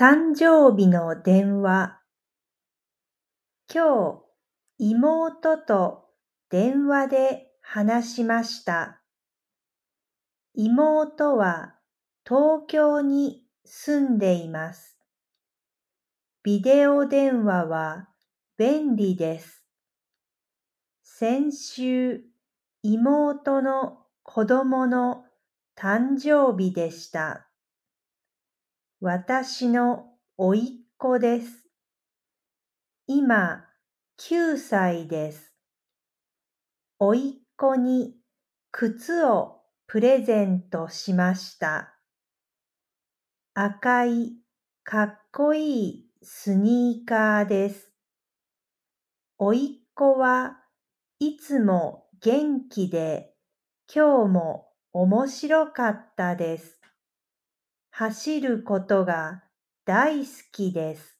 誕生日の電話。今日、妹と電話で話しました。妹は東京に住んでいます。ビデオ電話は便利です。先週、妹の子供の誕生日でした。私の甥っ子です。今、9歳です。甥っ子に靴をプレゼントしました。赤いかっこいいスニーカーです。甥っ子はいつも元気で今日も面白かったです。走ることが大好きです。